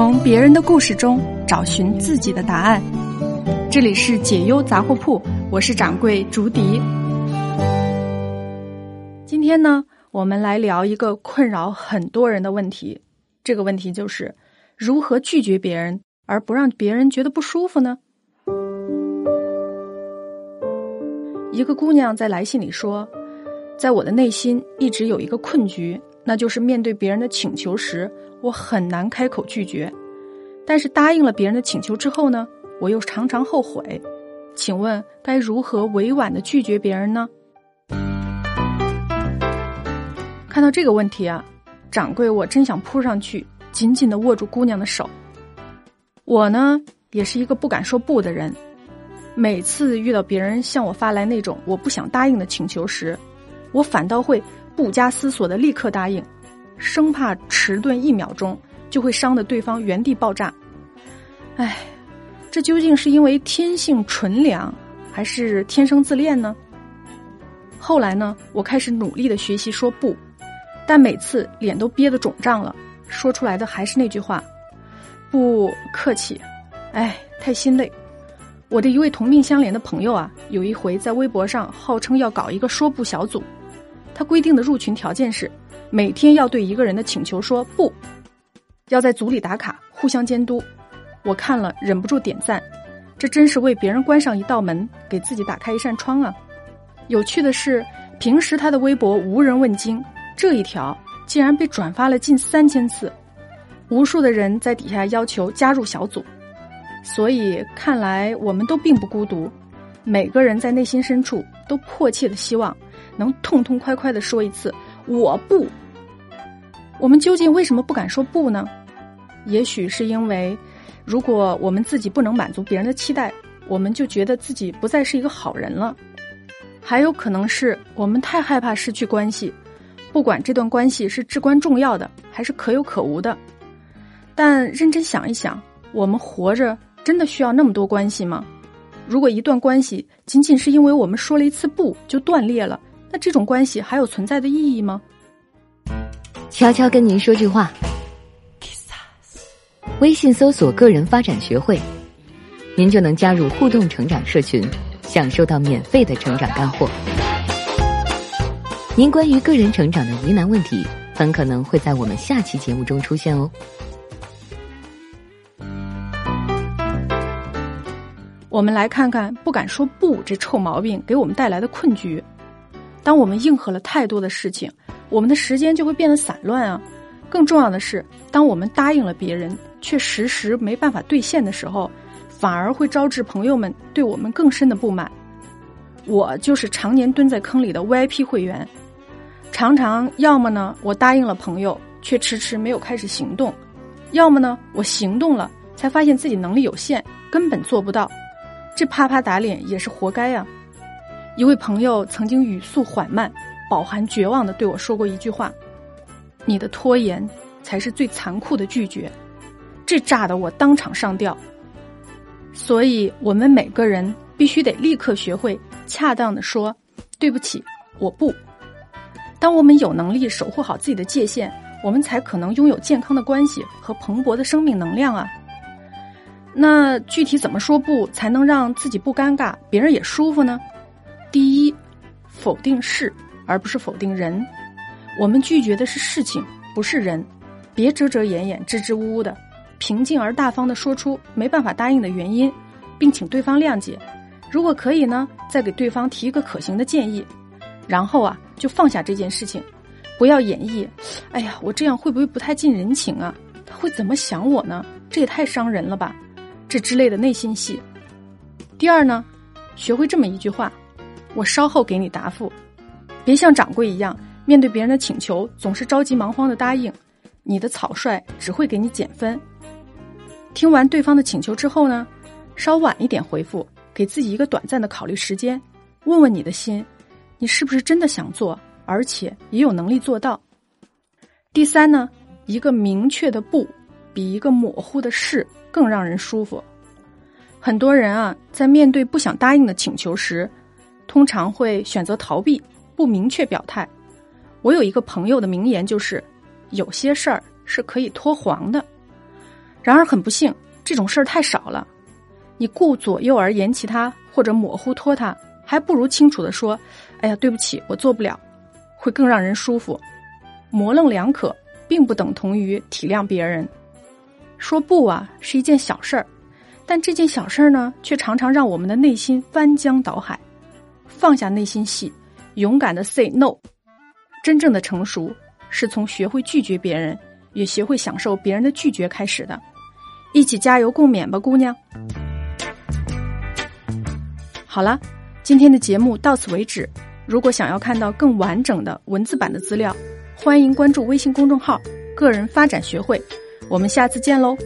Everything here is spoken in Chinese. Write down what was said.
从别人的故事中找寻自己的答案。这里是解忧杂货铺，我是掌柜竹笛。今天呢，我们来聊一个困扰很多人的问题。这个问题就是如何拒绝别人而不让别人觉得不舒服呢？一个姑娘在来信里说，在我的内心一直有一个困局，那就是面对别人的请求时。我很难开口拒绝，但是答应了别人的请求之后呢，我又常常后悔。请问该如何委婉的拒绝别人呢？看到这个问题啊，掌柜，我真想扑上去，紧紧的握住姑娘的手。我呢，也是一个不敢说不的人，每次遇到别人向我发来那种我不想答应的请求时，我反倒会不加思索的立刻答应。生怕迟钝一秒钟就会伤得对方原地爆炸，哎，这究竟是因为天性纯良，还是天生自恋呢？后来呢，我开始努力的学习说不，但每次脸都憋得肿胀了，说出来的还是那句话：不客气。哎，太心累。我的一位同命相连的朋友啊，有一回在微博上号称要搞一个说不小组，他规定的入群条件是。每天要对一个人的请求说不，要在组里打卡，互相监督。我看了忍不住点赞，这真是为别人关上一道门，给自己打开一扇窗啊！有趣的是，平时他的微博无人问津，这一条竟然被转发了近三千次，无数的人在底下要求加入小组。所以看来我们都并不孤独，每个人在内心深处都迫切的希望能痛痛快快的说一次我不。我们究竟为什么不敢说不呢？也许是因为，如果我们自己不能满足别人的期待，我们就觉得自己不再是一个好人了。还有可能是我们太害怕失去关系，不管这段关系是至关重要的还是可有可无的。但认真想一想，我们活着真的需要那么多关系吗？如果一段关系仅仅是因为我们说了一次不就断裂了，那这种关系还有存在的意义吗？悄悄跟您说句话，微信搜索“个人发展学会”，您就能加入互动成长社群，享受到免费的成长干货。您关于个人成长的疑难问题，很可能会在我们下期节目中出现哦。我们来看看不敢说不这臭毛病给我们带来的困局。当我们应和了太多的事情。我们的时间就会变得散乱啊！更重要的是，当我们答应了别人，却时时没办法兑现的时候，反而会招致朋友们对我们更深的不满。我就是常年蹲在坑里的 VIP 会员，常常要么呢，我答应了朋友，却迟迟没有开始行动；要么呢，我行动了，才发现自己能力有限，根本做不到。这啪啪打脸也是活该呀！一位朋友曾经语速缓慢。饱含绝望的对我说过一句话：“你的拖延才是最残酷的拒绝。”这炸得我当场上吊。所以，我们每个人必须得立刻学会恰当的说“对不起，我不”。当我们有能力守护好自己的界限，我们才可能拥有健康的关系和蓬勃的生命能量啊。那具体怎么说不才能让自己不尴尬，别人也舒服呢？第一，否定事。而不是否定人，我们拒绝的是事情，不是人。别遮遮掩掩、支支吾吾的，平静而大方的说出没办法答应的原因，并请对方谅解。如果可以呢，再给对方提一个可行的建议，然后啊，就放下这件事情，不要演绎。哎呀，我这样会不会不太近人情啊？他会怎么想我呢？这也太伤人了吧？这之类的内心戏。第二呢，学会这么一句话：我稍后给你答复。别像掌柜一样，面对别人的请求总是着急忙慌的答应，你的草率只会给你减分。听完对方的请求之后呢，稍晚一点回复，给自己一个短暂的考虑时间，问问你的心，你是不是真的想做，而且也有能力做到。第三呢，一个明确的不，比一个模糊的是更让人舒服。很多人啊，在面对不想答应的请求时，通常会选择逃避。不明确表态，我有一个朋友的名言就是：有些事儿是可以拖黄的。然而很不幸，这种事儿太少了。你顾左右而言其他，或者模糊拖沓，还不如清楚的说：“哎呀，对不起，我做不了。”会更让人舒服。模棱两可，并不等同于体谅别人。说不啊，是一件小事儿，但这件小事儿呢，却常常让我们的内心翻江倒海。放下内心戏，勇敢的 say no。真正的成熟，是从学会拒绝别人，也学会享受别人的拒绝开始的。一起加油共勉吧，姑娘。好了，今天的节目到此为止。如果想要看到更完整的文字版的资料，欢迎关注微信公众号“个人发展学会”。我们下次见喽！